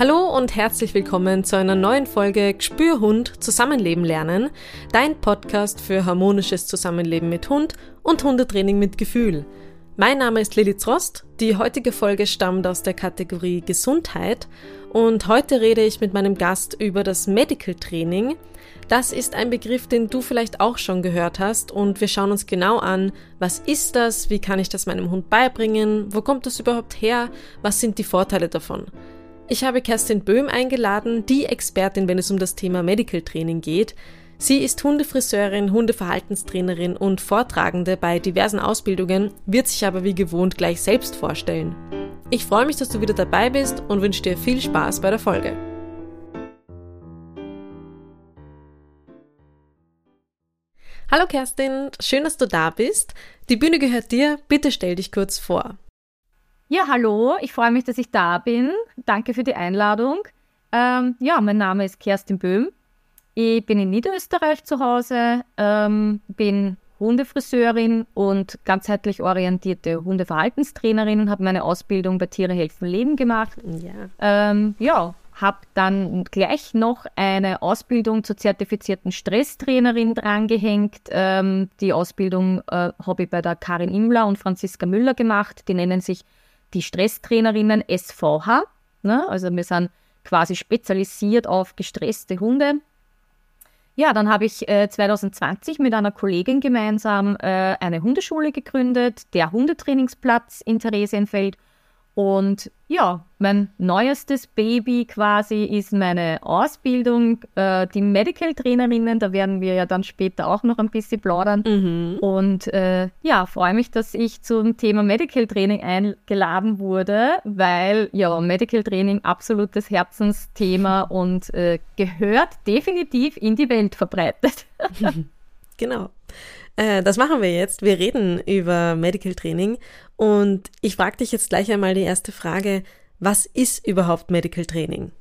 Hallo und herzlich willkommen zu einer neuen Folge Gespürhund Zusammenleben lernen, dein Podcast für harmonisches Zusammenleben mit Hund und Hundetraining mit Gefühl. Mein Name ist Lilith Rost. Die heutige Folge stammt aus der Kategorie Gesundheit und heute rede ich mit meinem Gast über das Medical Training. Das ist ein Begriff, den du vielleicht auch schon gehört hast und wir schauen uns genau an, was ist das, wie kann ich das meinem Hund beibringen, wo kommt das überhaupt her, was sind die Vorteile davon. Ich habe Kerstin Böhm eingeladen, die Expertin, wenn es um das Thema Medical Training geht. Sie ist Hundefriseurin, Hundeverhaltenstrainerin und Vortragende bei diversen Ausbildungen, wird sich aber wie gewohnt gleich selbst vorstellen. Ich freue mich, dass du wieder dabei bist und wünsche dir viel Spaß bei der Folge. Hallo Kerstin, schön, dass du da bist. Die Bühne gehört dir. Bitte stell dich kurz vor. Ja, hallo, ich freue mich, dass ich da bin. Danke für die Einladung. Ähm, ja, mein Name ist Kerstin Böhm. Ich bin in Niederösterreich zu Hause, ähm, bin Hundefriseurin und ganzheitlich orientierte Hundeverhaltenstrainerin und habe meine Ausbildung bei Tiere helfen Leben gemacht. Ja, ähm, ja habe dann gleich noch eine Ausbildung zur zertifizierten Stresstrainerin drangehängt. Ähm, die Ausbildung äh, habe ich bei der Karin Imler und Franziska Müller gemacht. Die nennen sich die Stresstrainerinnen SVH. Ne? Also wir sind quasi spezialisiert auf gestresste Hunde. Ja, dann habe ich äh, 2020 mit einer Kollegin gemeinsam äh, eine Hundeschule gegründet, der Hundetrainingsplatz in Theresienfeld. Und ja, mein neuestes Baby quasi ist meine Ausbildung, äh, die Medical Trainerinnen. Da werden wir ja dann später auch noch ein bisschen plaudern. Mhm. Und äh, ja, freue mich, dass ich zum Thema Medical Training eingeladen wurde, weil ja, Medical Training absolutes Herzensthema und äh, gehört definitiv in die Welt verbreitet. genau. Äh, das machen wir jetzt. Wir reden über Medical Training und ich frage dich jetzt gleich einmal die erste Frage. Was ist überhaupt Medical Training?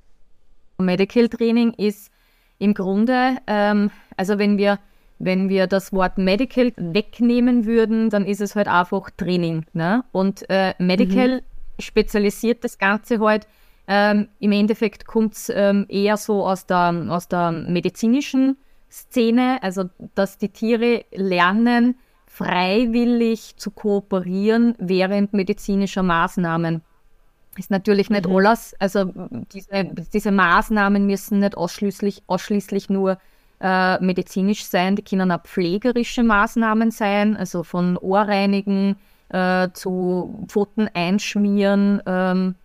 Medical Training ist im Grunde, ähm, also wenn wir, wenn wir das Wort Medical wegnehmen würden, dann ist es halt einfach Training. Ne? Und äh, Medical mhm. spezialisiert das Ganze halt. Ähm, Im Endeffekt kommt es ähm, eher so aus der, aus der medizinischen Szene, also dass die Tiere lernen, freiwillig zu kooperieren während medizinischer Maßnahmen. Ist natürlich nicht mhm. alles, also diese, diese Maßnahmen müssen nicht ausschließlich, ausschließlich nur äh, medizinisch sein, die können auch pflegerische Maßnahmen sein, also von Ohrreinigen äh, zu Pfoten einschmieren, ähm,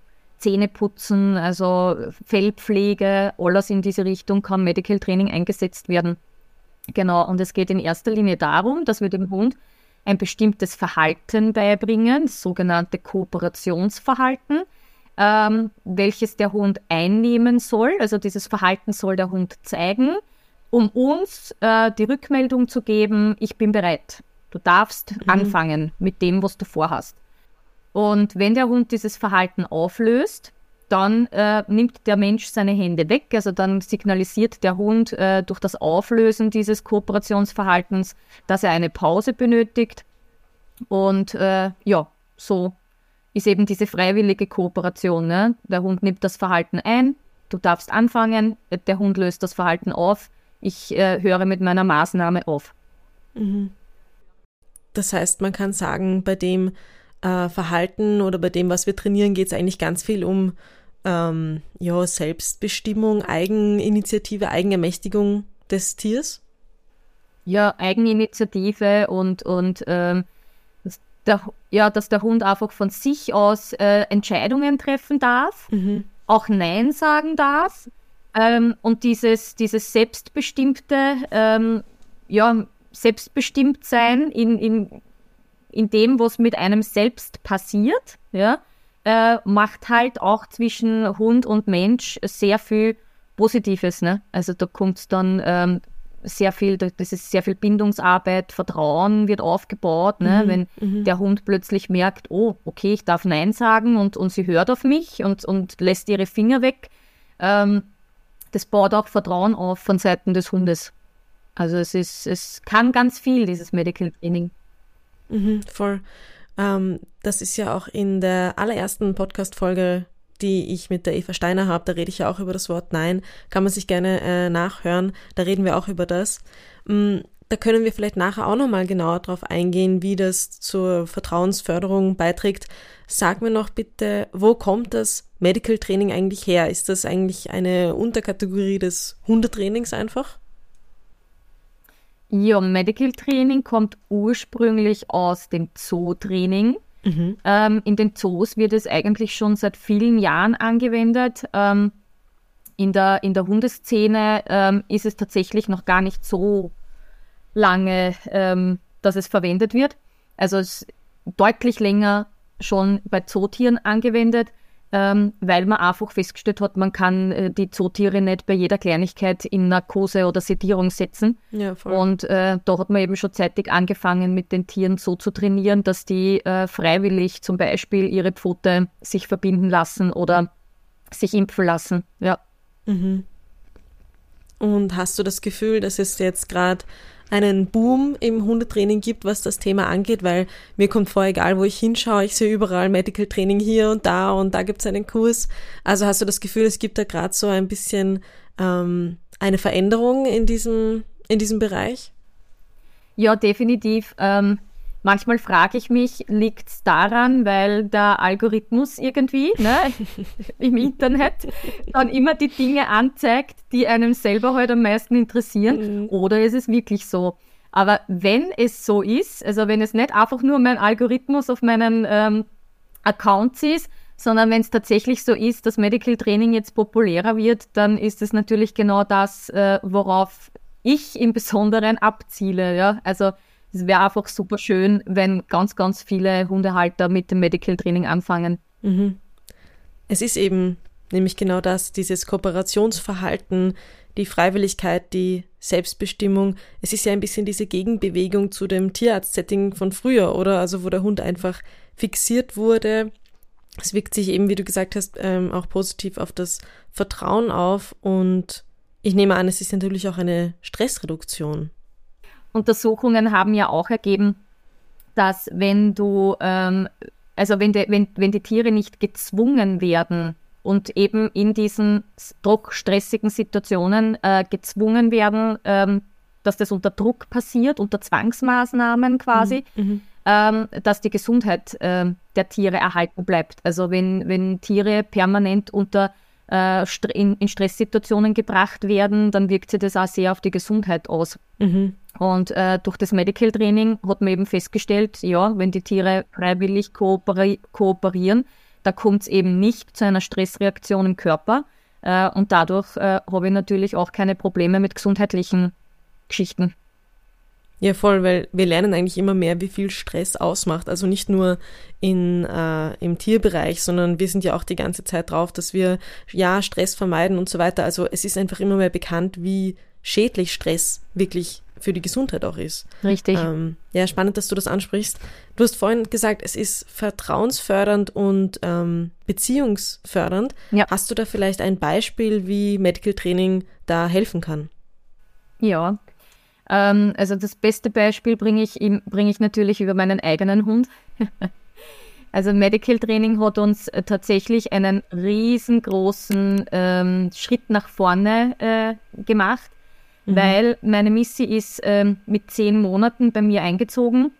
Zähne putzen, also Fellpflege, alles in diese Richtung kann Medical Training eingesetzt werden. Genau, und es geht in erster Linie darum, dass wir dem Hund ein bestimmtes Verhalten beibringen, das sogenannte Kooperationsverhalten, ähm, welches der Hund einnehmen soll. Also dieses Verhalten soll der Hund zeigen, um uns äh, die Rückmeldung zu geben, ich bin bereit. Du darfst mhm. anfangen mit dem, was du vorhast. Und wenn der Hund dieses Verhalten auflöst, dann äh, nimmt der Mensch seine Hände weg. Also dann signalisiert der Hund äh, durch das Auflösen dieses Kooperationsverhaltens, dass er eine Pause benötigt. Und äh, ja, so ist eben diese freiwillige Kooperation. Ne? Der Hund nimmt das Verhalten ein, du darfst anfangen, der Hund löst das Verhalten auf, ich äh, höre mit meiner Maßnahme auf. Mhm. Das heißt, man kann sagen, bei dem äh, Verhalten oder bei dem, was wir trainieren, geht es eigentlich ganz viel um ähm, ja, Selbstbestimmung, Eigeninitiative, Eigenermächtigung des Tiers? Ja, Eigeninitiative und, und ähm, der, ja, dass der Hund einfach von sich aus äh, Entscheidungen treffen darf, mhm. auch Nein sagen darf. Ähm, und dieses, dieses selbstbestimmte, ähm, ja, Selbstbestimmtsein in, in in dem, was mit einem selbst passiert, ja, äh, macht halt auch zwischen Hund und Mensch sehr viel Positives. Ne? Also da kommt dann ähm, sehr viel, das ist sehr viel Bindungsarbeit, Vertrauen wird aufgebaut, ne? Mhm, wenn mhm. der Hund plötzlich merkt, oh, okay, ich darf Nein sagen und, und sie hört auf mich und, und lässt ihre Finger weg. Ähm, das baut auch Vertrauen auf von Seiten des Hundes. Also es ist, es kann ganz viel, dieses Medical Training. Mhm, voll. Ähm, das ist ja auch in der allerersten Podcast-Folge, die ich mit der Eva Steiner habe, da rede ich ja auch über das Wort Nein, kann man sich gerne äh, nachhören, da reden wir auch über das. Mm, da können wir vielleicht nachher auch nochmal genauer drauf eingehen, wie das zur Vertrauensförderung beiträgt. Sag mir noch bitte, wo kommt das Medical Training eigentlich her? Ist das eigentlich eine Unterkategorie des Hundetrainings einfach? Ja, Medical Training kommt ursprünglich aus dem Zootraining. Mhm. Ähm, in den Zoos wird es eigentlich schon seit vielen Jahren angewendet. Ähm, in, der, in der Hundeszene ähm, ist es tatsächlich noch gar nicht so lange, ähm, dass es verwendet wird. Also es ist deutlich länger schon bei Zootieren angewendet, ähm, weil man einfach festgestellt hat, man kann äh, die Zootiere nicht bei jeder Kleinigkeit in Narkose oder Sedierung setzen. Ja, Und äh, da hat man eben schon zeitig angefangen, mit den Tieren so zu trainieren, dass die äh, freiwillig zum Beispiel ihre Pfote sich verbinden lassen oder sich impfen lassen. Ja. Mhm. Und hast du das Gefühl, dass es jetzt gerade einen Boom im Hundetraining gibt, was das Thema angeht, weil mir kommt vor, egal wo ich hinschaue, ich sehe überall Medical Training hier und da und da gibt es einen Kurs. Also hast du das Gefühl, es gibt da gerade so ein bisschen ähm, eine Veränderung in diesem, in diesem Bereich? Ja, definitiv. Ähm, Manchmal frage ich mich, liegt es daran, weil der Algorithmus irgendwie ne, im Internet dann immer die Dinge anzeigt, die einem selber halt am meisten interessieren? Mhm. Oder ist es wirklich so? Aber wenn es so ist, also wenn es nicht einfach nur mein Algorithmus auf meinen ähm, Accounts ist, sondern wenn es tatsächlich so ist, dass Medical Training jetzt populärer wird, dann ist es natürlich genau das, äh, worauf ich im Besonderen abziele. Ja? Also es wäre einfach super schön, wenn ganz, ganz viele Hundehalter mit dem Medical Training anfangen. Mhm. Es ist eben nämlich genau das, dieses Kooperationsverhalten, die Freiwilligkeit, die Selbstbestimmung. Es ist ja ein bisschen diese Gegenbewegung zu dem Tierarzt-Setting von früher, oder? Also wo der Hund einfach fixiert wurde. Es wirkt sich eben, wie du gesagt hast, ähm, auch positiv auf das Vertrauen auf und ich nehme an, es ist natürlich auch eine Stressreduktion. Untersuchungen haben ja auch ergeben, dass wenn du, ähm, also wenn, de, wenn, wenn die Tiere nicht gezwungen werden und eben in diesen doch stressigen Situationen äh, gezwungen werden, ähm, dass das unter Druck passiert, unter Zwangsmaßnahmen quasi, mhm. mhm. ähm, dass die Gesundheit äh, der Tiere erhalten bleibt. Also wenn, wenn Tiere permanent unter äh, in, in, Stresssituationen gebracht werden, dann wirkt sich das auch sehr auf die Gesundheit aus. Mhm. Und äh, durch das Medical Training hat man eben festgestellt, ja, wenn die Tiere freiwillig kooperi kooperieren, da kommt es eben nicht zu einer Stressreaktion im Körper. Äh, und dadurch äh, habe ich natürlich auch keine Probleme mit gesundheitlichen Geschichten. Ja, voll, weil wir lernen eigentlich immer mehr, wie viel Stress ausmacht. Also nicht nur in, äh, im Tierbereich, sondern wir sind ja auch die ganze Zeit drauf, dass wir ja Stress vermeiden und so weiter. Also es ist einfach immer mehr bekannt, wie schädlich Stress wirklich für die Gesundheit auch ist. Richtig. Ähm, ja, spannend, dass du das ansprichst. Du hast vorhin gesagt, es ist vertrauensfördernd und ähm, beziehungsfördernd. Ja. Hast du da vielleicht ein Beispiel, wie Medical Training da helfen kann? Ja, ähm, also das beste Beispiel bringe ich, bring ich natürlich über meinen eigenen Hund. also Medical Training hat uns äh, tatsächlich einen riesengroßen ähm, Schritt nach vorne äh, gemacht mhm. weil meine Missy ist ähm, mit zehn Monaten bei mir eingezogen.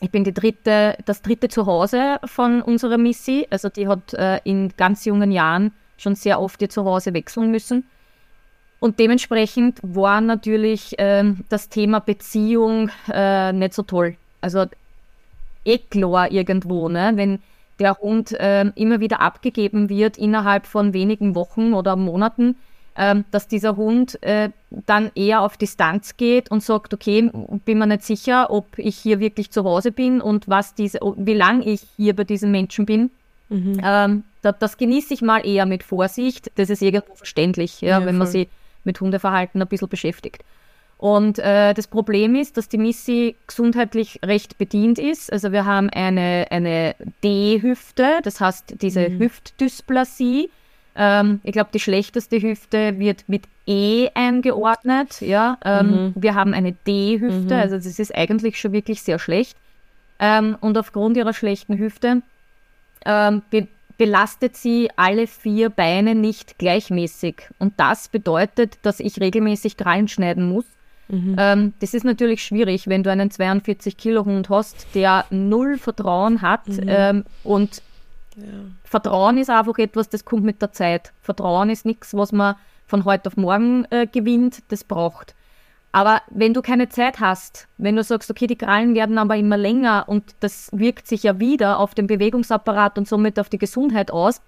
Ich bin die dritte, das dritte Zuhause von unserer Missy. Also die hat äh, in ganz jungen Jahren schon sehr oft ihr Zuhause wechseln müssen. Und dementsprechend war natürlich äh, das Thema Beziehung äh, nicht so toll. Also eh klar irgendwo, ne? wenn der Hund äh, immer wieder abgegeben wird innerhalb von wenigen Wochen oder Monaten, ähm, dass dieser Hund äh, dann eher auf Distanz geht und sagt, okay, bin mir nicht sicher, ob ich hier wirklich zu Hause bin und was diese, wie lang ich hier bei diesen Menschen bin. Mhm. Ähm, das, das genieße ich mal eher mit Vorsicht. Das ist irgendwo verständlich, ja, ja wenn man sich mit Hundeverhalten ein bisschen beschäftigt. Und äh, das Problem ist, dass die Missy gesundheitlich recht bedient ist. Also wir haben eine, eine D-Hüfte, das heißt diese mhm. Hüftdysplasie. Ähm, ich glaube, die schlechteste Hüfte wird mit E eingeordnet. Ja? Ähm, mhm. Wir haben eine D-Hüfte, mhm. also das ist eigentlich schon wirklich sehr schlecht. Ähm, und aufgrund ihrer schlechten Hüfte ähm, be belastet sie alle vier Beine nicht gleichmäßig. Und das bedeutet, dass ich regelmäßig Krallen schneiden muss. Mhm. Ähm, das ist natürlich schwierig, wenn du einen 42 Kilo Hund hast, der null Vertrauen hat. Mhm. Ähm, und ja. Vertrauen ist einfach etwas, das kommt mit der Zeit. Vertrauen ist nichts, was man von heute auf morgen äh, gewinnt, das braucht. Aber wenn du keine Zeit hast, wenn du sagst, okay, die Krallen werden aber immer länger und das wirkt sich ja wieder auf den Bewegungsapparat und somit auf die Gesundheit aus,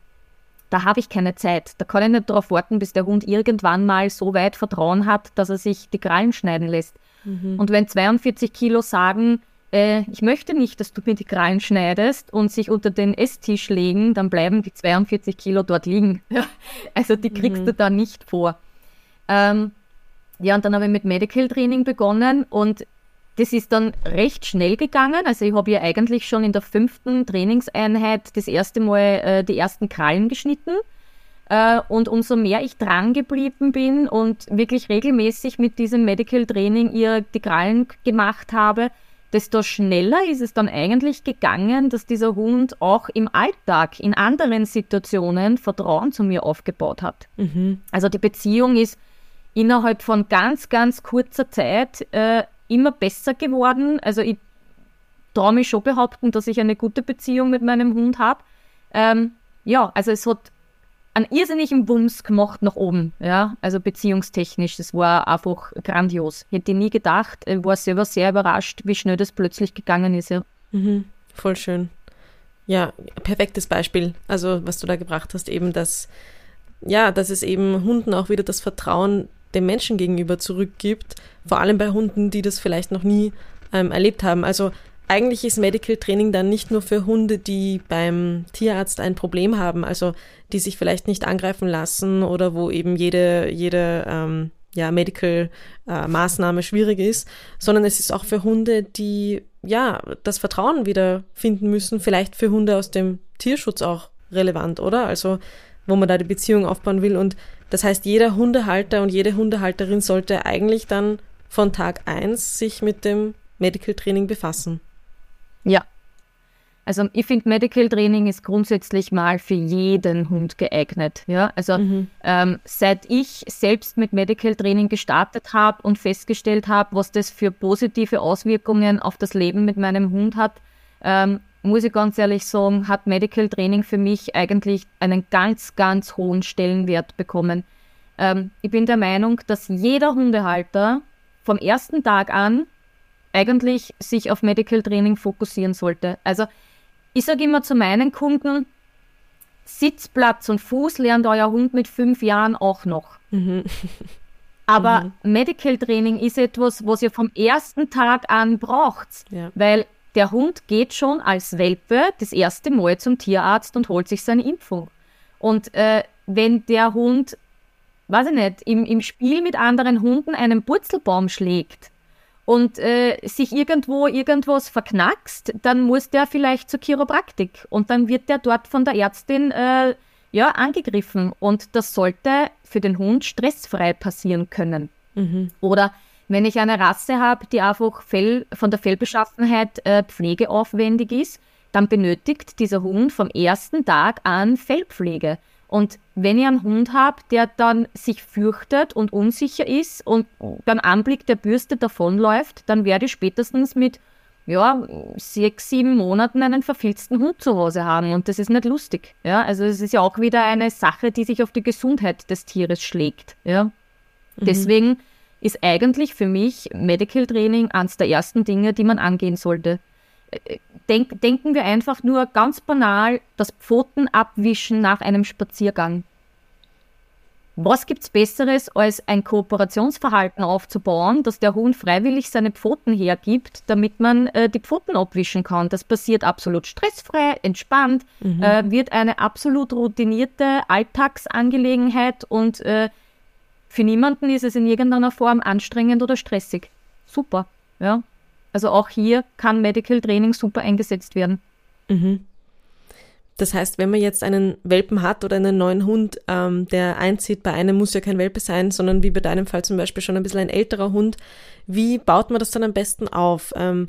da habe ich keine Zeit. Da kann ich nicht darauf warten, bis der Hund irgendwann mal so weit Vertrauen hat, dass er sich die Krallen schneiden lässt. Mhm. Und wenn 42 Kilo sagen, äh, ich möchte nicht, dass du mir die Krallen schneidest und sich unter den Esstisch legen, dann bleiben die 42 Kilo dort liegen. also die kriegst mhm. du da nicht vor. Ähm, ja, und dann habe ich mit Medical Training begonnen und das ist dann recht schnell gegangen. Also ich habe ja eigentlich schon in der fünften Trainingseinheit das erste Mal äh, die ersten Krallen geschnitten. Äh, und umso mehr ich dran geblieben bin und wirklich regelmäßig mit diesem Medical Training ihr die Krallen gemacht habe, desto schneller ist es dann eigentlich gegangen, dass dieser Hund auch im Alltag, in anderen Situationen Vertrauen zu mir aufgebaut hat. Mhm. Also die Beziehung ist innerhalb von ganz, ganz kurzer Zeit äh, immer besser geworden. Also ich traue mich schon behaupten, dass ich eine gute Beziehung mit meinem Hund habe. Ähm, ja, also es hat einen irrsinnigen Bums gemacht nach oben, ja, also beziehungstechnisch. Das war einfach grandios. Ich hätte nie gedacht, ich war selber sehr überrascht, wie schnell das plötzlich gegangen ist, ja. Mhm, voll schön. Ja, perfektes Beispiel. Also, was du da gebracht hast, eben, dass, ja, dass es eben Hunden auch wieder das Vertrauen dem Menschen gegenüber zurückgibt, vor allem bei Hunden, die das vielleicht noch nie ähm, erlebt haben. Also eigentlich ist Medical Training dann nicht nur für Hunde, die beim Tierarzt ein Problem haben, also die sich vielleicht nicht angreifen lassen oder wo eben jede, jede ähm, ja, Medical äh, schwierig ist, sondern es ist auch für Hunde, die ja das Vertrauen wieder finden müssen, vielleicht für Hunde aus dem Tierschutz auch relevant, oder? Also wo man da die Beziehung aufbauen will und das heißt, jeder Hundehalter und jede Hundehalterin sollte eigentlich dann von Tag 1 sich mit dem Medical Training befassen. Ja. Also ich finde, Medical Training ist grundsätzlich mal für jeden Hund geeignet. Ja, also mhm. ähm, seit ich selbst mit Medical Training gestartet habe und festgestellt habe, was das für positive Auswirkungen auf das Leben mit meinem Hund hat, ähm, muss ich ganz ehrlich sagen, hat Medical Training für mich eigentlich einen ganz, ganz hohen Stellenwert bekommen. Ähm, ich bin der Meinung, dass jeder Hundehalter vom ersten Tag an eigentlich sich auf Medical Training fokussieren sollte. Also ich sage immer zu meinen Kunden, Sitzplatz und Fuß lernt euer Hund mit fünf Jahren auch noch. Mhm. Aber mhm. Medical Training ist etwas, was ihr vom ersten Tag an braucht, ja. weil der Hund geht schon als Welpe das erste Mal zum Tierarzt und holt sich seine Impfung. Und äh, wenn der Hund, weiß ich nicht, im, im Spiel mit anderen Hunden einen Purzelbaum schlägt und äh, sich irgendwo irgendwas verknackst, dann muss der vielleicht zur Chiropraktik und dann wird der dort von der Ärztin äh, ja, angegriffen. Und das sollte für den Hund stressfrei passieren können. Mhm. Oder wenn ich eine Rasse habe, die einfach Fell, von der Fellbeschaffenheit äh, pflegeaufwendig ist, dann benötigt dieser Hund vom ersten Tag an Fellpflege. Und wenn ich einen Hund habe, der dann sich fürchtet und unsicher ist und beim Anblick der Bürste davonläuft, dann werde ich spätestens mit ja, sechs, sieben Monaten einen verfilzten Hund zu Hause haben. Und das ist nicht lustig. Ja? Also es ist ja auch wieder eine Sache, die sich auf die Gesundheit des Tieres schlägt. Ja? Mhm. Deswegen ist eigentlich für mich Medical Training eines der ersten Dinge, die man angehen sollte. Denk, denken wir einfach nur ganz banal das Pfotenabwischen nach einem Spaziergang. Was gibt's Besseres, als ein Kooperationsverhalten aufzubauen, dass der Hund freiwillig seine Pfoten hergibt, damit man äh, die Pfoten abwischen kann? Das passiert absolut stressfrei, entspannt, mhm. äh, wird eine absolut routinierte Alltagsangelegenheit und äh, für niemanden ist es in irgendeiner Form anstrengend oder stressig. Super, ja. Also auch hier kann Medical Training super eingesetzt werden. Mhm. Das heißt, wenn man jetzt einen Welpen hat oder einen neuen Hund, ähm, der einzieht, bei einem muss ja kein Welpe sein, sondern wie bei deinem Fall zum Beispiel schon ein bisschen ein älterer Hund, wie baut man das dann am besten auf? Ähm,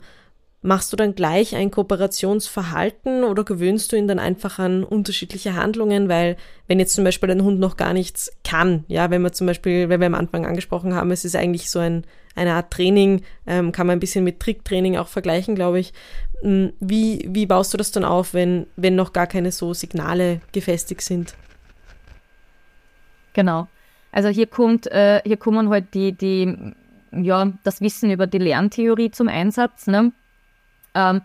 Machst du dann gleich ein Kooperationsverhalten oder gewöhnst du ihn dann einfach an unterschiedliche Handlungen? Weil wenn jetzt zum Beispiel ein Hund noch gar nichts kann, ja, wenn wir zum Beispiel, wenn wir am Anfang angesprochen haben, es ist eigentlich so ein, eine Art Training, ähm, kann man ein bisschen mit Tricktraining auch vergleichen, glaube ich. Hm, wie, wie baust du das dann auf, wenn, wenn noch gar keine so Signale gefestigt sind? Genau. Also hier kommt, äh, hier kommen halt die, die, ja, das Wissen über die Lerntheorie zum Einsatz. Ne? Ähm,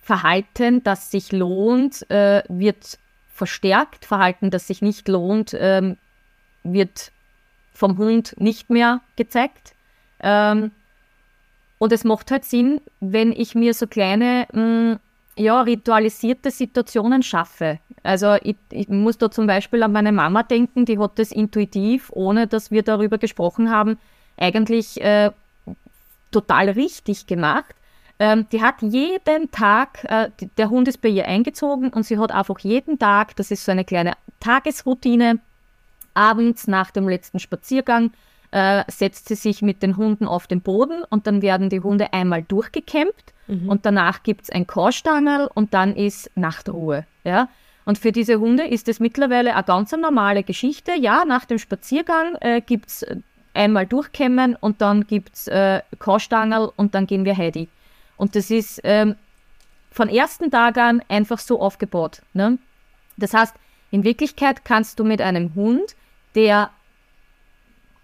Verhalten, das sich lohnt, äh, wird verstärkt. Verhalten, das sich nicht lohnt, ähm, wird vom Hund nicht mehr gezeigt. Ähm, und es macht halt Sinn, wenn ich mir so kleine, mh, mm, ja, ritualisierte Situationen schaffe. Also ich, ich, muss da zum Beispiel an meine Mama denken, die hat das intuitiv, ohne dass wir darüber gesprochen haben, eigentlich äh, total richtig gemacht. Ähm, die hat jeden Tag, äh, der Hund ist bei ihr eingezogen und sie hat einfach jeden Tag, das ist so eine kleine Tagesroutine, abends nach dem letzten Spaziergang äh, setzt sie sich mit den Hunden auf den Boden und dann werden die Hunde einmal durchgekämmt mhm. und danach gibt es ein Korstangerl und dann ist Nachtruhe. Ja? Und für diese Hunde ist es mittlerweile eine ganz normale Geschichte. Ja, nach dem Spaziergang äh, gibt es einmal durchkämmen und dann gibt es äh, und dann gehen wir Heidi. Und das ist ähm, von ersten Tag an einfach so aufgebaut. Ne? Das heißt, in Wirklichkeit kannst du mit einem Hund, der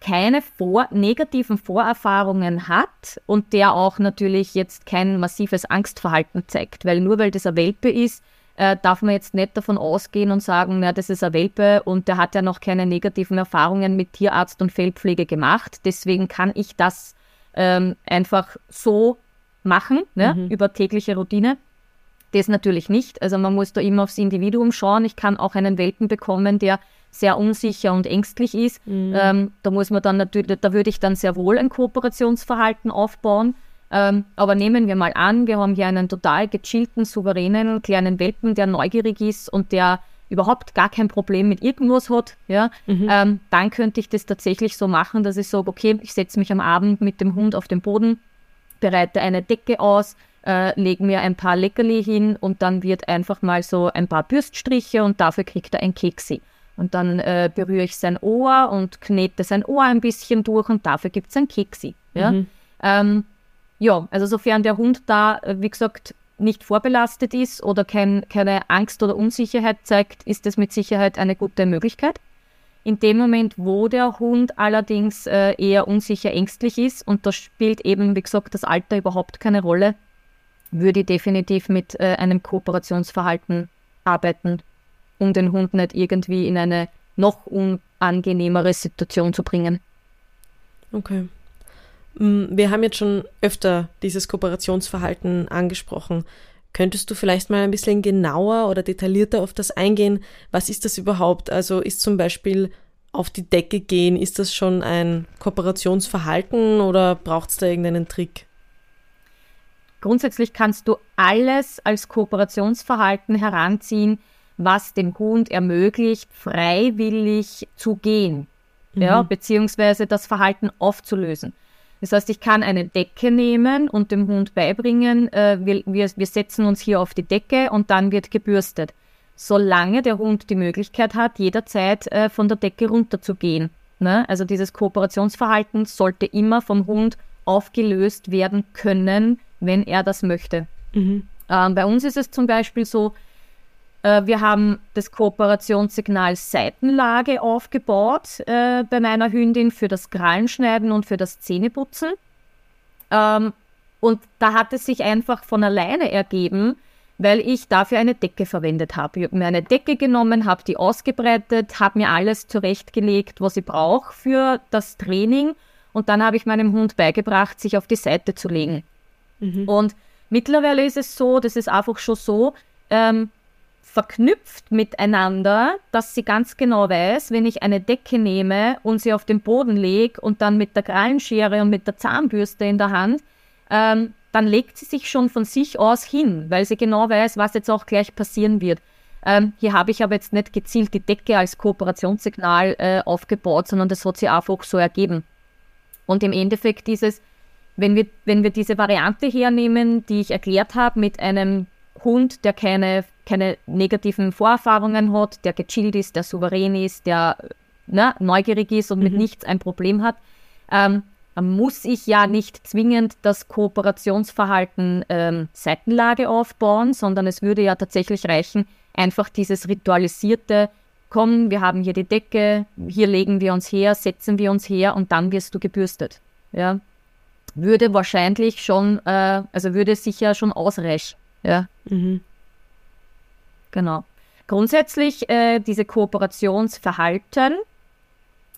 keine vor, negativen Vorerfahrungen hat und der auch natürlich jetzt kein massives Angstverhalten zeigt, weil nur weil das ein Welpe ist, äh, darf man jetzt nicht davon ausgehen und sagen, na, das ist ein Welpe und der hat ja noch keine negativen Erfahrungen mit Tierarzt und Fellpflege gemacht. Deswegen kann ich das ähm, einfach so machen, ne, mhm. über tägliche Routine. Das natürlich nicht. Also man muss da immer aufs Individuum schauen. Ich kann auch einen Welpen bekommen, der sehr unsicher und ängstlich ist. Mhm. Ähm, da muss man dann natürlich, da würde ich dann sehr wohl ein Kooperationsverhalten aufbauen. Ähm, aber nehmen wir mal an, wir haben hier einen total gechillten, souveränen kleinen Welpen, der neugierig ist und der überhaupt gar kein Problem mit irgendwas hat, ja, mhm. ähm, dann könnte ich das tatsächlich so machen, dass ich sage, okay, ich setze mich am Abend mit dem Hund auf den Boden, bereite eine Decke aus, äh, lege mir ein paar Leckerli hin und dann wird einfach mal so ein paar Bürststriche und dafür kriegt er ein Keksi. Und dann äh, berühre ich sein Ohr und knete sein Ohr ein bisschen durch und dafür gibt es ein Keksi. Ja? Mhm. Ähm, ja, also sofern der Hund da, äh, wie gesagt, nicht vorbelastet ist oder kein, keine Angst oder Unsicherheit zeigt, ist das mit Sicherheit eine gute Möglichkeit. In dem Moment, wo der Hund allerdings äh, eher unsicher ängstlich ist, und da spielt eben, wie gesagt, das Alter überhaupt keine Rolle, würde ich definitiv mit äh, einem Kooperationsverhalten arbeiten um den Hund nicht irgendwie in eine noch unangenehmere Situation zu bringen. Okay. Mm, wir haben jetzt schon öfter dieses Kooperationsverhalten angesprochen. Könntest du vielleicht mal ein bisschen genauer oder detaillierter auf das eingehen? Was ist das überhaupt? Also ist zum Beispiel auf die Decke gehen, ist das schon ein Kooperationsverhalten oder braucht es da irgendeinen Trick? Grundsätzlich kannst du alles als Kooperationsverhalten heranziehen, was dem Hund ermöglicht, freiwillig zu gehen, mhm. ja, beziehungsweise das Verhalten aufzulösen. Das heißt, ich kann eine Decke nehmen und dem Hund beibringen, äh, wir, wir, wir setzen uns hier auf die Decke und dann wird gebürstet. Solange der Hund die Möglichkeit hat, jederzeit äh, von der Decke runterzugehen. Ne? Also dieses Kooperationsverhalten sollte immer vom Hund aufgelöst werden können, wenn er das möchte. Mhm. Ähm, bei uns ist es zum Beispiel so, wir haben das Kooperationssignal Seitenlage aufgebaut äh, bei meiner Hündin für das Krallenschneiden und für das Zähneputzen. Ähm, und da hat es sich einfach von alleine ergeben, weil ich dafür eine Decke verwendet habe. Ich habe mir eine Decke genommen, habe die ausgebreitet, habe mir alles zurechtgelegt, was ich brauche für das Training. Und dann habe ich meinem Hund beigebracht, sich auf die Seite zu legen. Mhm. Und mittlerweile ist es so, das ist einfach schon so, ähm, verknüpft miteinander, dass sie ganz genau weiß, wenn ich eine Decke nehme und sie auf den Boden lege und dann mit der Krallenschere und mit der Zahnbürste in der Hand, ähm, dann legt sie sich schon von sich aus hin, weil sie genau weiß, was jetzt auch gleich passieren wird. Ähm, hier habe ich aber jetzt nicht gezielt die Decke als Kooperationssignal äh, aufgebaut, sondern das hat sie einfach so ergeben. Und im Endeffekt dieses wenn wir, wenn wir diese Variante hernehmen, die ich erklärt habe, mit einem Hund, der keine, keine negativen Vorerfahrungen hat, der gechillt ist, der souverän ist, der ne, neugierig ist und mhm. mit nichts ein Problem hat, ähm, muss ich ja nicht zwingend das Kooperationsverhalten ähm, Seitenlage aufbauen, sondern es würde ja tatsächlich reichen, einfach dieses ritualisierte, komm, wir haben hier die Decke, hier legen wir uns her, setzen wir uns her und dann wirst du gebürstet. Ja, würde wahrscheinlich schon, äh, also würde sicher schon ausreichen. Ja. Mhm. Genau. Grundsätzlich äh, diese Kooperationsverhalten,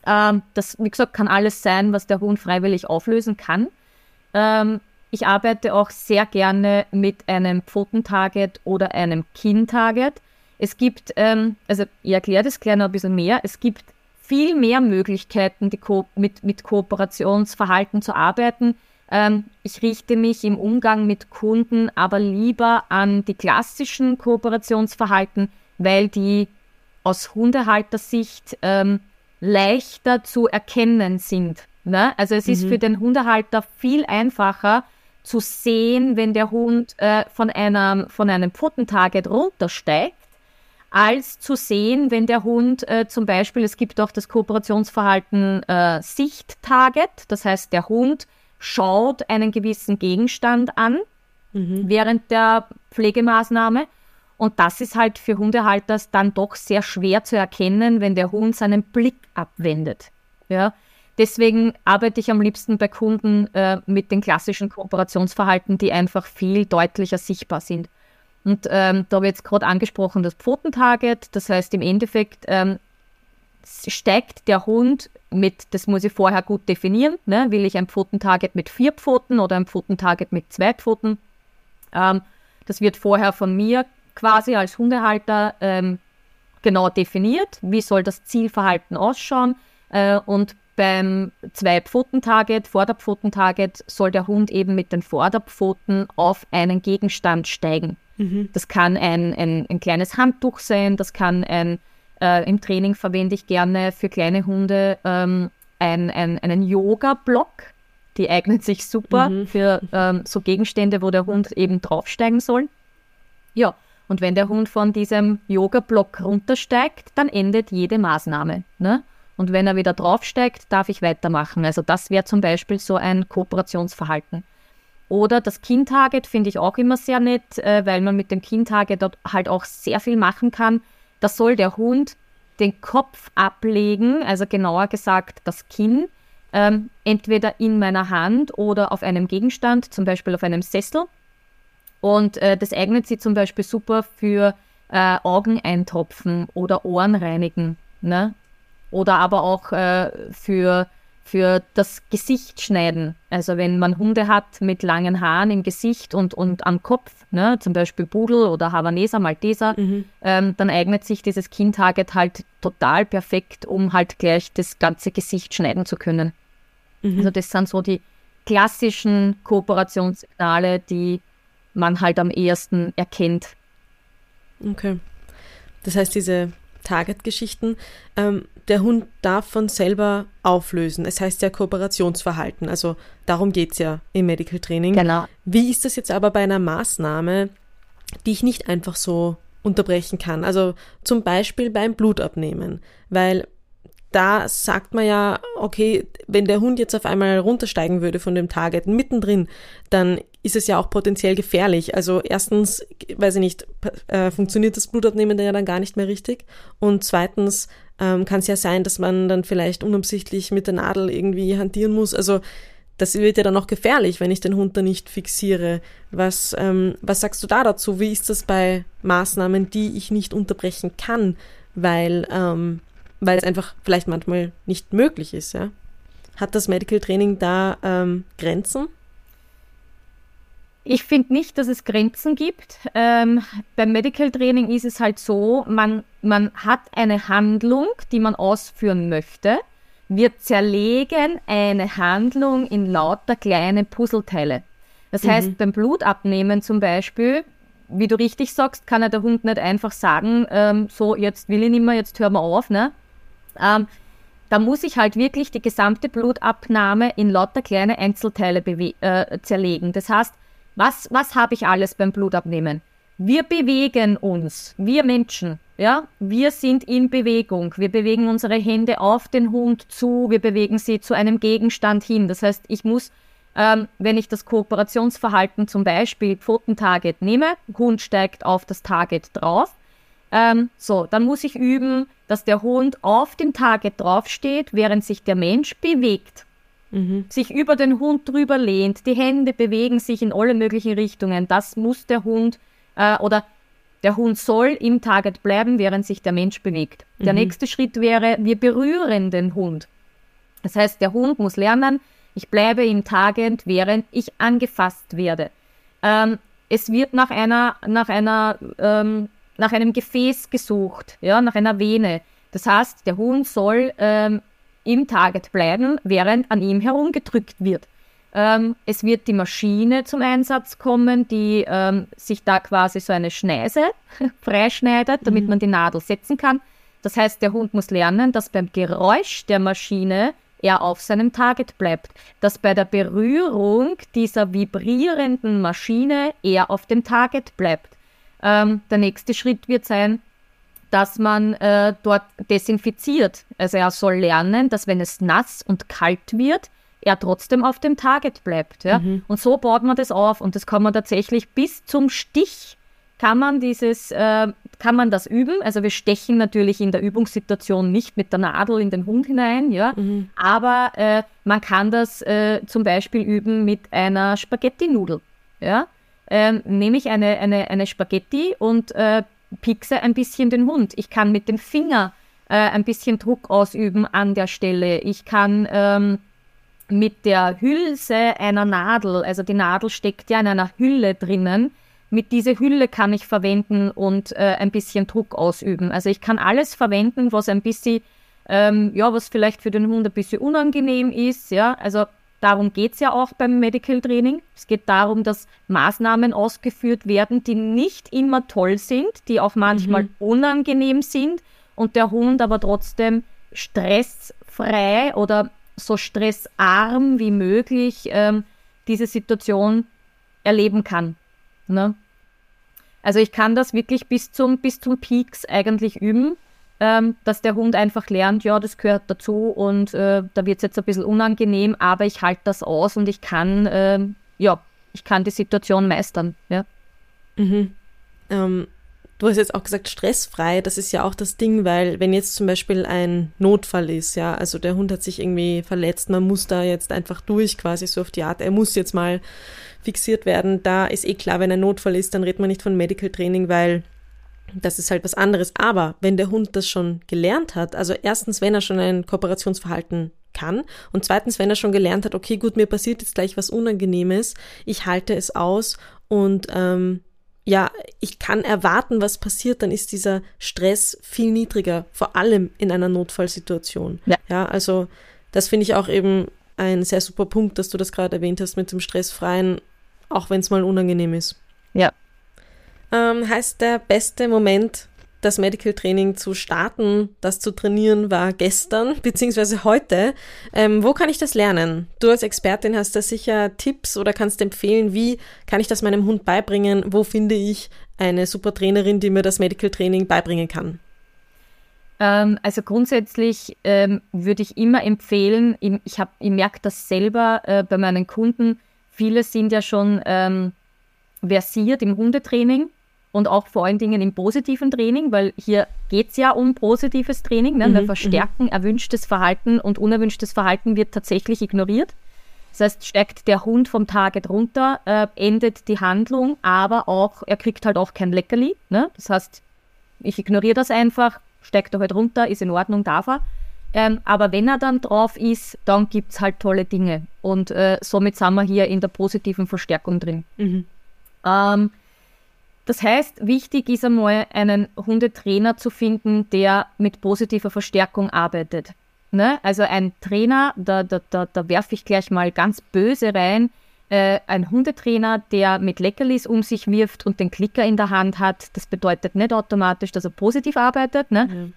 äh, das, wie gesagt, kann alles sein, was der Hund freiwillig auflösen kann. Ähm, ich arbeite auch sehr gerne mit einem Pfotentarget oder einem Kinn-Target. Es gibt, ähm, also ich erkläre das gleich noch ein bisschen mehr, es gibt viel mehr Möglichkeiten, Ko mit, mit Kooperationsverhalten zu arbeiten. Ähm, ich richte mich im Umgang mit Kunden aber lieber an die klassischen Kooperationsverhalten, weil die aus Hundehaltersicht ähm, leichter zu erkennen sind. Ne? Also es mhm. ist für den Hundehalter viel einfacher zu sehen, wenn der Hund äh, von, einem, von einem Pfotentarget runtersteigt, als zu sehen, wenn der Hund äh, zum Beispiel, es gibt auch das Kooperationsverhalten äh, Sicht-Target, das heißt, der Hund schaut einen gewissen Gegenstand an mhm. während der Pflegemaßnahme. Und das ist halt für Hundehalter dann doch sehr schwer zu erkennen, wenn der Hund seinen Blick abwendet. Ja, deswegen arbeite ich am liebsten bei Kunden äh, mit den klassischen Kooperationsverhalten, die einfach viel deutlicher sichtbar sind. Und ähm, da habe ich jetzt gerade angesprochen, das Pfotentarget. Das heißt, im Endeffekt ähm, steigt der Hund mit, das muss ich vorher gut definieren, ne? will ich ein Pfotentarget mit vier Pfoten oder ein Pfotentarget mit zwei Pfoten. Ähm, das wird vorher von mir quasi als Hundehalter ähm, genau definiert, wie soll das Zielverhalten ausschauen äh, und beim Zwei-Pfoten-Target, Vorderpfoten-Target, soll der Hund eben mit den Vorderpfoten auf einen Gegenstand steigen. Mhm. Das kann ein, ein, ein, kleines Handtuch sein, das kann ein, äh, im Training verwende ich gerne für kleine Hunde ähm, ein, ein, einen Yoga-Block. Die eignet sich super mhm. für ähm, so Gegenstände, wo der Hund eben draufsteigen soll. Ja, und wenn der Hund von diesem Yoga-Block runtersteigt, dann endet jede Maßnahme. Ne? Und wenn er wieder draufsteigt, darf ich weitermachen. Also das wäre zum Beispiel so ein Kooperationsverhalten. Oder das Kind-Target finde ich auch immer sehr nett, äh, weil man mit dem Kind-Target dort halt auch sehr viel machen kann. Da soll der Hund den Kopf ablegen, also genauer gesagt das Kinn, ähm, entweder in meiner Hand oder auf einem Gegenstand, zum Beispiel auf einem Sessel. Und äh, das eignet sich zum Beispiel super für äh, Augen eintopfen oder Ohren reinigen. Ne? Oder aber auch äh, für für das Gesicht schneiden. Also wenn man Hunde hat mit langen Haaren im Gesicht und, und am Kopf, ne, zum Beispiel Pudel oder Havaneser, Malteser, mhm. ähm, dann eignet sich dieses Kind-Target halt total perfekt, um halt gleich das ganze Gesicht schneiden zu können. Mhm. Also das sind so die klassischen Kooperationssignale, die man halt am ehesten erkennt. Okay. Das heißt, diese Target-Geschichten, ähm, der Hund darf von selber auflösen. Es heißt ja Kooperationsverhalten. Also darum geht es ja im Medical Training. Genau. Wie ist das jetzt aber bei einer Maßnahme, die ich nicht einfach so unterbrechen kann? Also zum Beispiel beim Blutabnehmen. Weil da sagt man ja, okay, wenn der Hund jetzt auf einmal runtersteigen würde von dem Target mittendrin, dann ist es ja auch potenziell gefährlich. Also erstens, weiß ich nicht, äh, funktioniert das Blutabnehmen ja dann gar nicht mehr richtig. Und zweitens ähm, kann es ja sein, dass man dann vielleicht unabsichtlich mit der Nadel irgendwie hantieren muss. Also das wird ja dann auch gefährlich, wenn ich den Hund da nicht fixiere. Was, ähm, was sagst du da dazu? Wie ist das bei Maßnahmen, die ich nicht unterbrechen kann, weil, ähm, weil es einfach vielleicht manchmal nicht möglich ist, ja? Hat das Medical Training da ähm, Grenzen? Ich finde nicht, dass es Grenzen gibt. Ähm, beim Medical Training ist es halt so, man, man hat eine Handlung, die man ausführen möchte. Wir zerlegen eine Handlung in lauter kleine Puzzleteile. Das mhm. heißt, beim Blutabnehmen zum Beispiel, wie du richtig sagst, kann ja der Hund nicht einfach sagen, ähm, so jetzt will ich nicht mehr, jetzt hören wir auf. Ne? Ähm, da muss ich halt wirklich die gesamte Blutabnahme in lauter kleine Einzelteile äh, zerlegen. Das heißt, was, was habe ich alles beim Blutabnehmen? Wir bewegen uns, wir Menschen, ja, wir sind in Bewegung. Wir bewegen unsere Hände auf den Hund zu, wir bewegen sie zu einem Gegenstand hin. Das heißt, ich muss, ähm, wenn ich das Kooperationsverhalten zum Beispiel Pfotentarget nehme, Hund steigt auf das Target drauf, ähm, so, dann muss ich üben, dass der Hund auf dem Target draufsteht, während sich der Mensch bewegt. Mhm. Sich über den Hund drüber lehnt, die Hände bewegen sich in alle möglichen Richtungen. Das muss der Hund äh, oder der Hund soll im Target bleiben, während sich der Mensch bewegt. Der mhm. nächste Schritt wäre, wir berühren den Hund. Das heißt, der Hund muss lernen, ich bleibe im Target, während ich angefasst werde. Ähm, es wird nach einer, nach einer ähm, nach einem Gefäß gesucht, ja, nach einer Vene. Das heißt, der Hund soll ähm, im Target bleiben, während an ihm herumgedrückt wird. Ähm, es wird die Maschine zum Einsatz kommen, die ähm, sich da quasi so eine Schneise freischneidet, damit mhm. man die Nadel setzen kann. Das heißt, der Hund muss lernen, dass beim Geräusch der Maschine er auf seinem Target bleibt, dass bei der Berührung dieser vibrierenden Maschine er auf dem Target bleibt. Ähm, der nächste Schritt wird sein, dass man äh, dort desinfiziert. Also er soll lernen, dass wenn es nass und kalt wird, er trotzdem auf dem Target bleibt. Ja? Mhm. Und so baut man das auf und das kann man tatsächlich bis zum Stich kann man dieses, äh, kann man das üben. Also wir stechen natürlich in der Übungssituation nicht mit der Nadel in den Hund hinein, ja, mhm. aber äh, man kann das äh, zum Beispiel üben mit einer Spaghetti-Nudel, ja ähm, nehme ich eine, eine, eine Spaghetti und äh, piekse ein bisschen den Hund. Ich kann mit dem Finger äh, ein bisschen Druck ausüben an der Stelle. Ich kann ähm, mit der Hülse einer Nadel, also die Nadel steckt ja in einer Hülle drinnen, mit dieser Hülle kann ich verwenden und äh, ein bisschen Druck ausüben. Also ich kann alles verwenden, was ein bisschen, ähm, ja, was vielleicht für den Hund ein bisschen unangenehm ist, ja. Also Darum geht es ja auch beim Medical Training. Es geht darum, dass Maßnahmen ausgeführt werden, die nicht immer toll sind, die auch manchmal mhm. unangenehm sind und der Hund aber trotzdem stressfrei oder so stressarm wie möglich ähm, diese Situation erleben kann. Ne? Also ich kann das wirklich bis zum, bis zum Peaks eigentlich üben ähm, dass der Hund einfach lernt, ja, das gehört dazu und äh, da wird es jetzt ein bisschen unangenehm, aber ich halte das aus und ich kann, äh, ja, ich kann die Situation meistern, ja. Mhm. Ähm, du hast jetzt auch gesagt, stressfrei, das ist ja auch das Ding, weil wenn jetzt zum Beispiel ein Notfall ist, ja, also der Hund hat sich irgendwie verletzt, man muss da jetzt einfach durch, quasi so auf die Art, er muss jetzt mal fixiert werden, da ist eh klar, wenn ein Notfall ist, dann redet man nicht von Medical Training, weil das ist halt was anderes. Aber wenn der Hund das schon gelernt hat, also erstens, wenn er schon ein Kooperationsverhalten kann und zweitens, wenn er schon gelernt hat, okay, gut, mir passiert jetzt gleich was Unangenehmes, ich halte es aus und ähm, ja, ich kann erwarten, was passiert, dann ist dieser Stress viel niedriger, vor allem in einer Notfallsituation. Ja, ja also das finde ich auch eben ein sehr super Punkt, dass du das gerade erwähnt hast mit dem Stressfreien, auch wenn es mal unangenehm ist. Ja, ähm, heißt der beste Moment, das Medical Training zu starten, das zu trainieren, war gestern beziehungsweise heute. Ähm, wo kann ich das lernen? Du als Expertin hast da sicher Tipps oder kannst empfehlen, wie kann ich das meinem Hund beibringen? Wo finde ich eine super Trainerin, die mir das Medical Training beibringen kann? Ähm, also grundsätzlich ähm, würde ich immer empfehlen, ich, ich, ich merke das selber äh, bei meinen Kunden, viele sind ja schon ähm, versiert im Hundetraining und auch vor allen Dingen im positiven Training, weil hier geht es ja um positives Training. Ne? Mhm, Wir verstärken mhm. erwünschtes Verhalten und unerwünschtes Verhalten wird tatsächlich ignoriert. Das heißt, steigt der Hund vom Target runter, äh, endet die Handlung, aber auch, er kriegt halt auch kein Leckerli. Ne? Das heißt, ich ignoriere das einfach, steigt er halt runter, ist in Ordnung, darf er. Ähm, aber wenn er dann drauf ist, dann gibt es halt tolle Dinge. Und äh, somit sind wir hier in der positiven Verstärkung drin. Mhm. Ähm, das heißt, wichtig ist einmal, einen Hundetrainer zu finden, der mit positiver Verstärkung arbeitet. Ne? Also ein Trainer, da, da, da, da werfe ich gleich mal ganz böse rein, äh, ein Hundetrainer, der mit Leckerlis um sich wirft und den Klicker in der Hand hat, das bedeutet nicht automatisch, dass er positiv arbeitet. Ne?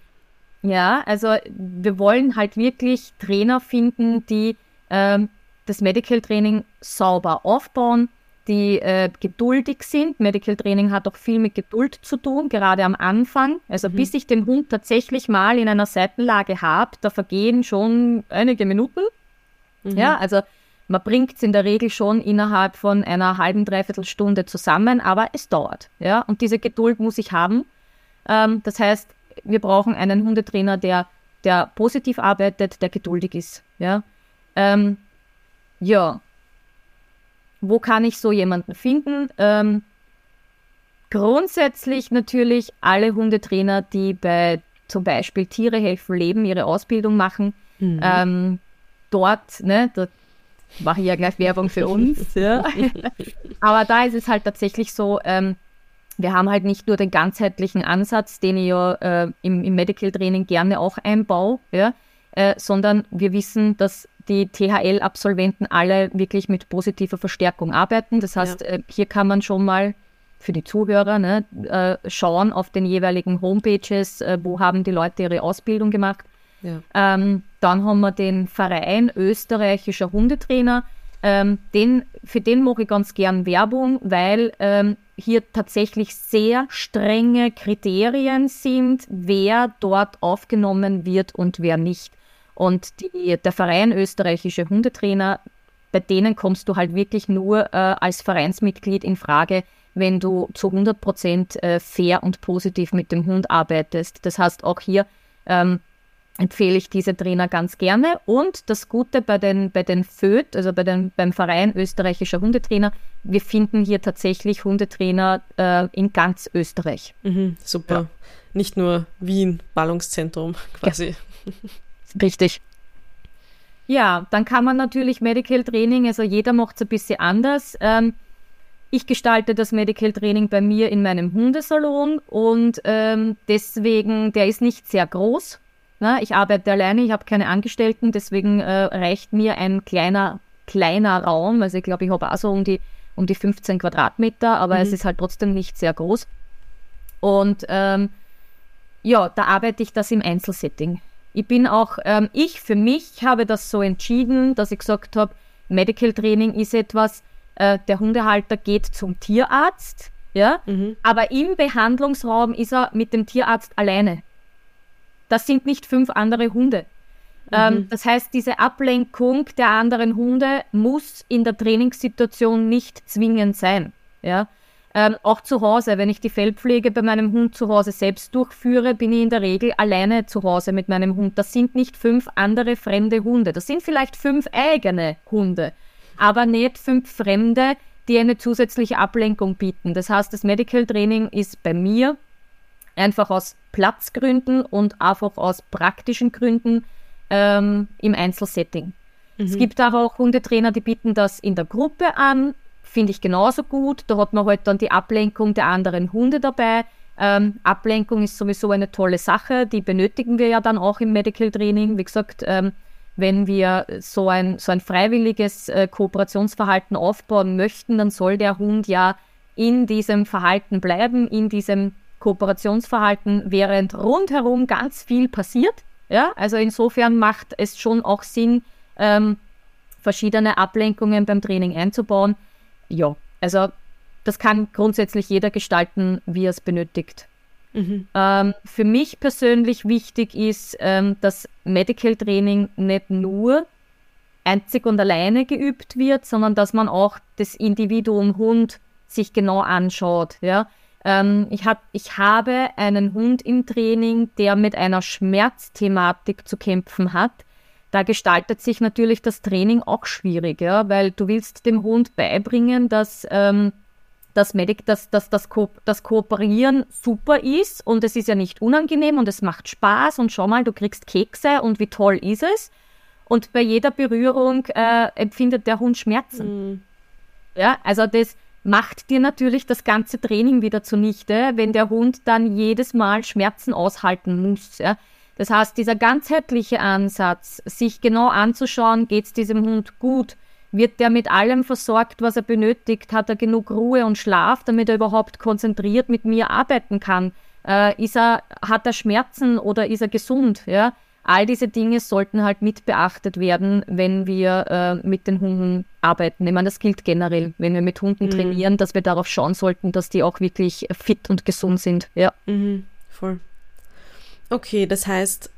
Mhm. Ja, also wir wollen halt wirklich Trainer finden, die ähm, das Medical Training sauber aufbauen, die äh, geduldig sind. Medical Training hat auch viel mit Geduld zu tun, gerade am Anfang. Also mhm. bis ich den Hund tatsächlich mal in einer Seitenlage habe, da vergehen schon einige Minuten. Mhm. Ja, also man bringt es in der Regel schon innerhalb von einer halben, dreiviertel Stunde zusammen, aber es dauert. Ja, und diese Geduld muss ich haben. Ähm, das heißt, wir brauchen einen Hundetrainer, der, der positiv arbeitet, der geduldig ist. Ja, ähm, ja. Wo kann ich so jemanden finden? Ähm, grundsätzlich natürlich alle Hundetrainer, die bei zum Beispiel Tiere helfen leben, ihre Ausbildung machen. Mhm. Ähm, dort, ne, da mache ich ja gleich Werbung für uns. ja. Aber da ist es halt tatsächlich so, ähm, wir haben halt nicht nur den ganzheitlichen Ansatz, den ich ja äh, im, im Medical Training gerne auch einbaue, ja, äh, sondern wir wissen, dass die THL-Absolventen alle wirklich mit positiver Verstärkung arbeiten. Das heißt, ja. äh, hier kann man schon mal für die Zuhörer ne, äh, schauen auf den jeweiligen Homepages, äh, wo haben die Leute ihre Ausbildung gemacht. Ja. Ähm, dann haben wir den Verein österreichischer Hundetrainer. Ähm, den, für den mache ich ganz gern Werbung, weil ähm, hier tatsächlich sehr strenge Kriterien sind, wer dort aufgenommen wird und wer nicht. Und die, der Verein österreichische Hundetrainer, bei denen kommst du halt wirklich nur äh, als Vereinsmitglied in Frage, wenn du zu 100 Prozent äh, fair und positiv mit dem Hund arbeitest. Das heißt, auch hier ähm, empfehle ich diese Trainer ganz gerne. Und das Gute bei den, bei den FÖD, also bei den, beim Verein österreichischer Hundetrainer, wir finden hier tatsächlich Hundetrainer äh, in ganz Österreich. Mhm, super. Ja. Nicht nur Wien, Ballungszentrum quasi. Ja. Richtig. Ja, dann kann man natürlich Medical Training, also jeder macht es ein bisschen anders. Ähm, ich gestalte das Medical Training bei mir in meinem Hundesalon und ähm, deswegen, der ist nicht sehr groß. Na, ich arbeite alleine, ich habe keine Angestellten, deswegen äh, reicht mir ein kleiner, kleiner Raum. Also ich glaube, ich habe auch so um die, um die 15 Quadratmeter, aber mhm. es ist halt trotzdem nicht sehr groß. Und ähm, ja, da arbeite ich das im Einzelsetting. Ich bin auch, ähm, ich für mich habe das so entschieden, dass ich gesagt habe, Medical Training ist etwas, äh, der Hundehalter geht zum Tierarzt, ja, mhm. aber im Behandlungsraum ist er mit dem Tierarzt alleine. Das sind nicht fünf andere Hunde. Mhm. Ähm, das heißt, diese Ablenkung der anderen Hunde muss in der Trainingssituation nicht zwingend sein. Ja? Ähm, auch zu Hause, wenn ich die Fellpflege bei meinem Hund zu Hause selbst durchführe, bin ich in der Regel alleine zu Hause mit meinem Hund. Das sind nicht fünf andere fremde Hunde. Das sind vielleicht fünf eigene Hunde, aber nicht fünf fremde, die eine zusätzliche Ablenkung bieten. Das heißt, das Medical Training ist bei mir einfach aus Platzgründen und einfach aus praktischen Gründen ähm, im Einzelsetting. Mhm. Es gibt aber auch Hundetrainer, die bieten das in der Gruppe an, finde ich genauso gut. Da hat man halt dann die Ablenkung der anderen Hunde dabei. Ähm, Ablenkung ist sowieso eine tolle Sache, die benötigen wir ja dann auch im Medical Training. Wie gesagt, ähm, wenn wir so ein, so ein freiwilliges äh, Kooperationsverhalten aufbauen möchten, dann soll der Hund ja in diesem Verhalten bleiben, in diesem Kooperationsverhalten, während rundherum ganz viel passiert. Ja, also insofern macht es schon auch Sinn, ähm, verschiedene Ablenkungen beim Training einzubauen. Ja, also das kann grundsätzlich jeder gestalten, wie er es benötigt. Mhm. Ähm, für mich persönlich wichtig ist, ähm, dass Medical Training nicht nur einzig und alleine geübt wird, sondern dass man auch das Individuum Hund sich genau anschaut. Ja? Ähm, ich, hab, ich habe einen Hund im Training, der mit einer Schmerzthematik zu kämpfen hat. Da gestaltet sich natürlich das Training auch schwierig, ja, weil du willst dem Hund beibringen, dass ähm, das, Medic, dass, dass das, Ko das Kooperieren super ist und es ist ja nicht unangenehm und es macht Spaß und schau mal, du kriegst Kekse und wie toll ist es. Und bei jeder Berührung äh, empfindet der Hund Schmerzen. Mhm. Ja, also das, macht dir natürlich das ganze Training wieder zunichte, wenn der Hund dann jedes Mal Schmerzen aushalten muss. Ja. Das heißt, dieser ganzheitliche Ansatz, sich genau anzuschauen, geht es diesem Hund gut, wird der mit allem versorgt, was er benötigt, hat er genug Ruhe und Schlaf, damit er überhaupt konzentriert mit mir arbeiten kann. Äh, ist er, hat er Schmerzen oder ist er gesund? Ja? All diese Dinge sollten halt mit beachtet werden, wenn wir äh, mit den Hunden arbeiten. Ich meine, das gilt generell, wenn wir mit Hunden mhm. trainieren, dass wir darauf schauen sollten, dass die auch wirklich fit und gesund sind. Ja. Mhm, voll. Okay, das heißt,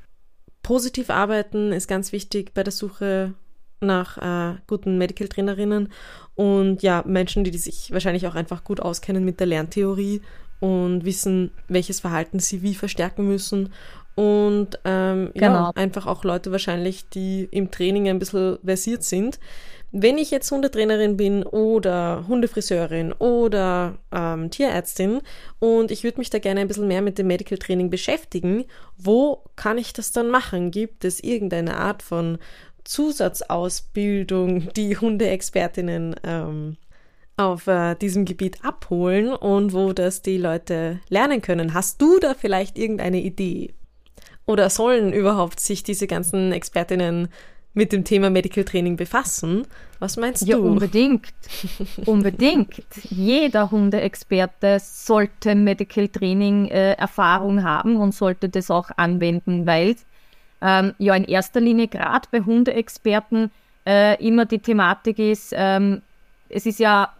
positiv arbeiten ist ganz wichtig bei der Suche nach äh, guten Medical Trainerinnen und ja, Menschen, die, die sich wahrscheinlich auch einfach gut auskennen mit der Lerntheorie und wissen, welches Verhalten sie wie verstärken müssen und ähm, genau. ja, einfach auch Leute wahrscheinlich, die im Training ein bisschen versiert sind. Wenn ich jetzt Hundetrainerin bin oder Hundefriseurin oder ähm, Tierärztin und ich würde mich da gerne ein bisschen mehr mit dem Medical Training beschäftigen, wo kann ich das dann machen? Gibt es irgendeine Art von Zusatzausbildung, die Hundeexpertinnen ähm, auf äh, diesem Gebiet abholen und wo das die Leute lernen können? Hast du da vielleicht irgendeine Idee? Oder sollen überhaupt sich diese ganzen Expertinnen mit dem Thema Medical Training befassen? Was meinst ja, du? Ja, unbedingt. unbedingt. Jeder Hundeexperte sollte Medical Training äh, Erfahrung haben und sollte das auch anwenden, weil ähm, ja in erster Linie gerade bei Hundeexperten äh, immer die Thematik ist, ähm, es ist ja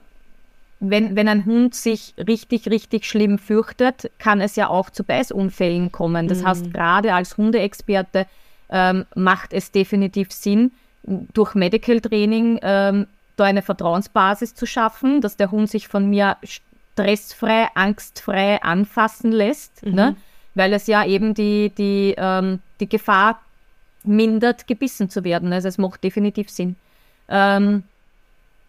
wenn, wenn ein Hund sich richtig, richtig schlimm fürchtet, kann es ja auch zu Beißunfällen kommen. Das mhm. heißt, gerade als Hundeexperte ähm, macht es definitiv Sinn, durch Medical Training ähm, da eine Vertrauensbasis zu schaffen, dass der Hund sich von mir stressfrei, angstfrei anfassen lässt, mhm. ne? weil es ja eben die, die, ähm, die Gefahr mindert, gebissen zu werden. Also es macht definitiv Sinn. Ähm,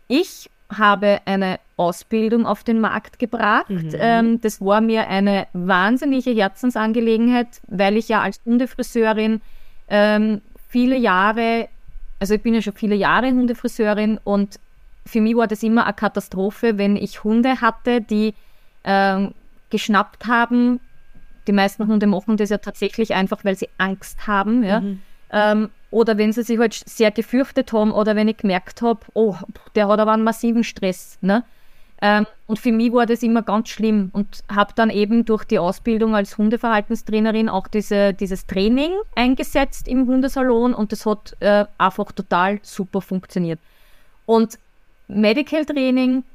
ich habe eine Ausbildung auf den Markt gebracht. Mhm. Ähm, das war mir eine wahnsinnige Herzensangelegenheit, weil ich ja als Hundefriseurin ähm, viele Jahre, also ich bin ja schon viele Jahre Hundefriseurin und für mich war das immer eine Katastrophe, wenn ich Hunde hatte, die ähm, geschnappt haben. Die meisten Hunde machen das ja tatsächlich einfach, weil sie Angst haben. Ja. Mhm. Ähm, oder wenn sie sich halt sehr gefürchtet haben oder wenn ich gemerkt habe, oh, der hat aber einen massiven Stress. Ne? Ähm, und für mich war das immer ganz schlimm und habe dann eben durch die Ausbildung als Hundeverhaltenstrainerin auch diese, dieses Training eingesetzt im Hundesalon und das hat äh, einfach total super funktioniert. Und Medical Training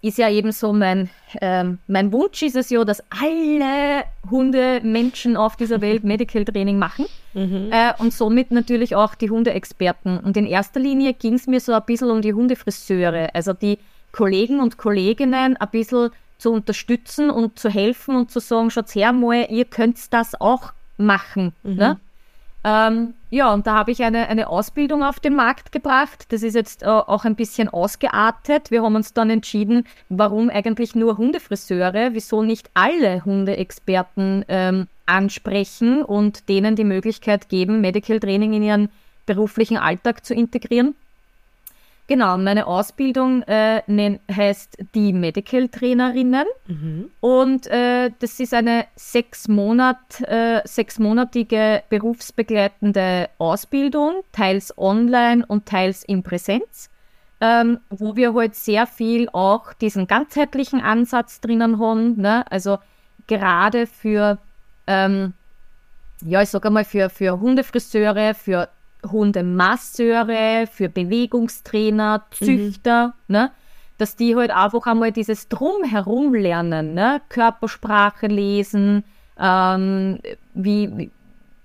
ist ja eben so mein, ähm, mein Wunsch ist es ja, dass alle Hundemenschen auf dieser Welt Medical Training machen mhm. äh, und somit natürlich auch die Hundeexperten. Und in erster Linie ging es mir so ein bisschen um die Hundefriseure, also die Kollegen und Kolleginnen ein bisschen zu unterstützen und zu helfen und zu sagen, schaut her mal, ihr könnt das auch machen. Mhm. Ne? Ähm, ja, und da habe ich eine, eine Ausbildung auf den Markt gebracht. Das ist jetzt äh, auch ein bisschen ausgeartet. Wir haben uns dann entschieden, warum eigentlich nur Hundefriseure, wieso nicht alle Hundeexperten ähm, ansprechen und denen die Möglichkeit geben, Medical Training in ihren beruflichen Alltag zu integrieren. Genau, meine Ausbildung äh, heißt die Medical Trainerinnen mhm. und äh, das ist eine sechs Monat, äh, sechsmonatige berufsbegleitende Ausbildung, teils online und teils in Präsenz, ähm, wo wir halt sehr viel auch diesen ganzheitlichen Ansatz drinnen haben, ne? also gerade für ähm, ja, ich sage einmal, für, für Hundefriseure, für Hundemasseure, für Bewegungstrainer, Züchter, mhm. ne? dass die halt einfach einmal dieses Drumherum lernen, ne? Körpersprache lesen, ähm, wie,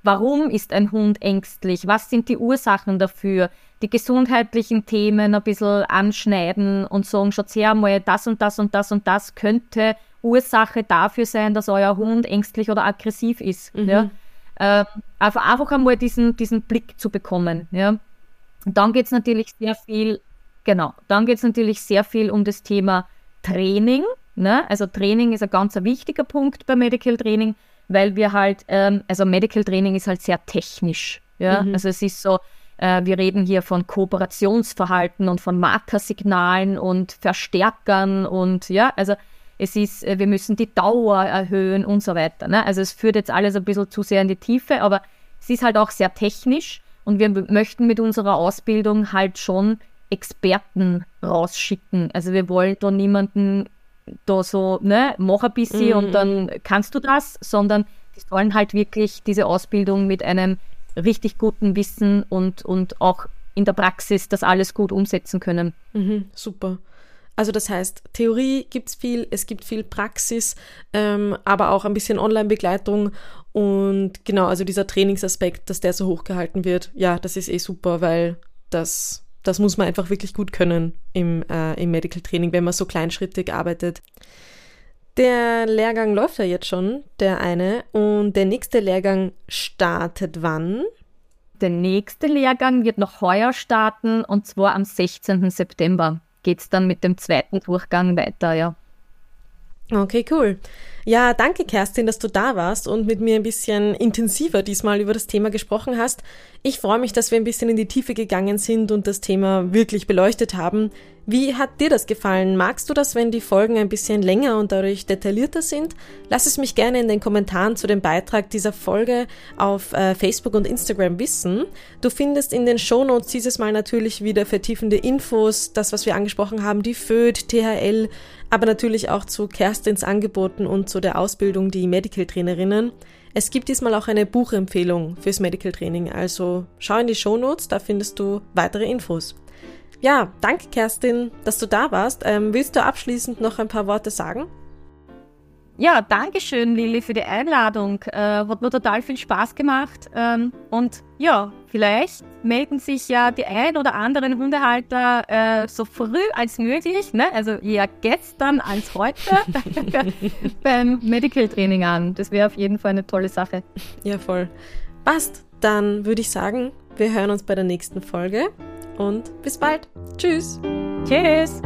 warum ist ein Hund ängstlich, was sind die Ursachen dafür, die gesundheitlichen Themen ein bisschen anschneiden und sagen, schaut her mal, das und das und das und das könnte Ursache dafür sein, dass euer Hund ängstlich oder aggressiv ist. Mhm. Ja? Äh, einfach, einfach einmal diesen, diesen Blick zu bekommen. Ja. Und dann geht es natürlich sehr viel, genau, dann geht es natürlich sehr viel um das Thema Training. Ne? Also Training ist ein ganz wichtiger Punkt bei Medical Training, weil wir halt, ähm, also Medical Training ist halt sehr technisch. Ja? Mhm. Also es ist so, äh, wir reden hier von Kooperationsverhalten und von Markersignalen und Verstärkern und ja, also es ist, äh, wir müssen die Dauer erhöhen und so weiter. Ne? Also es führt jetzt alles ein bisschen zu sehr in die Tiefe, aber es ist halt auch sehr technisch und wir möchten mit unserer Ausbildung halt schon Experten rausschicken. Also wir wollen da niemanden da so, ne, mach ein bisschen Mhm. und dann kannst du das, sondern die sollen halt wirklich diese Ausbildung mit einem richtig guten Wissen und, und auch in der Praxis das alles gut umsetzen können. Mhm, super. Also das heißt, Theorie gibt's viel, es gibt viel Praxis, ähm, aber auch ein bisschen Online-Begleitung und genau, also dieser Trainingsaspekt, dass der so hochgehalten wird, ja, das ist eh super, weil das, das muss man einfach wirklich gut können im, äh, im Medical Training, wenn man so kleinschrittig arbeitet. Der Lehrgang läuft ja jetzt schon, der eine, und der nächste Lehrgang startet wann? Der nächste Lehrgang wird noch heuer starten und zwar am 16. September geht es dann mit dem zweiten Durchgang weiter, ja. Okay, cool. Ja, danke Kerstin, dass du da warst und mit mir ein bisschen intensiver diesmal über das Thema gesprochen hast. Ich freue mich, dass wir ein bisschen in die Tiefe gegangen sind und das Thema wirklich beleuchtet haben. Wie hat dir das gefallen? Magst du das, wenn die Folgen ein bisschen länger und dadurch detaillierter sind? Lass es mich gerne in den Kommentaren zu dem Beitrag dieser Folge auf äh, Facebook und Instagram wissen. Du findest in den Shownotes dieses Mal natürlich wieder vertiefende Infos, das, was wir angesprochen haben, die FÖD, THL, aber natürlich auch zu Kerstins Angeboten und zu der Ausbildung die Medical Trainerinnen. Es gibt diesmal auch eine Buchempfehlung fürs Medical Training, also schau in die Shownotes, da findest du weitere Infos. Ja, danke Kerstin, dass du da warst. Ähm, willst du abschließend noch ein paar Worte sagen? Ja, danke schön, Lili, für die Einladung. Äh, hat mir total viel Spaß gemacht. Ähm, und ja, vielleicht melden sich ja die ein oder anderen Hundehalter äh, so früh als möglich, ne? also eher gestern als heute, beim Medical Training an. Das wäre auf jeden Fall eine tolle Sache. Ja, voll. Passt. Dann würde ich sagen, wir hören uns bei der nächsten Folge und bis bald. Tschüss. Tschüss!